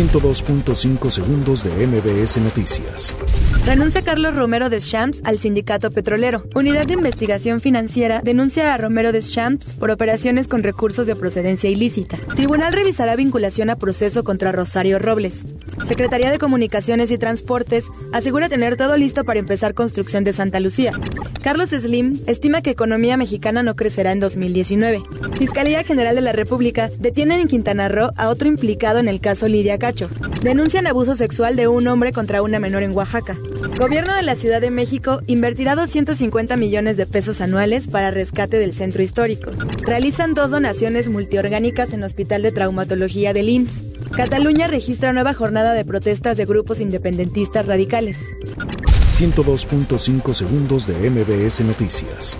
102.5 segundos de MBS Noticias. Renuncia Carlos Romero de Champs al sindicato petrolero. Unidad de Investigación Financiera denuncia a Romero de Champs por operaciones con recursos de procedencia ilícita. Tribunal revisará vinculación a proceso contra Rosario Robles. Secretaría de Comunicaciones y Transportes asegura tener todo listo para empezar construcción de Santa Lucía. Carlos Slim estima que economía mexicana no crecerá en 2019. Fiscalía General de la República detiene en Quintana Roo a otro implicado en el caso Lidia Cacho. Denuncian abuso sexual de un hombre contra una menor en Oaxaca. Gobierno de la Ciudad de México invertirá 250 millones de pesos anuales para rescate del centro histórico. Realizan dos donaciones multiorgánicas en Hospital de Traumatología del IMSS. Cataluña registra nueva jornada de protestas de grupos independentistas radicales. 102.5 segundos de MBS Noticias.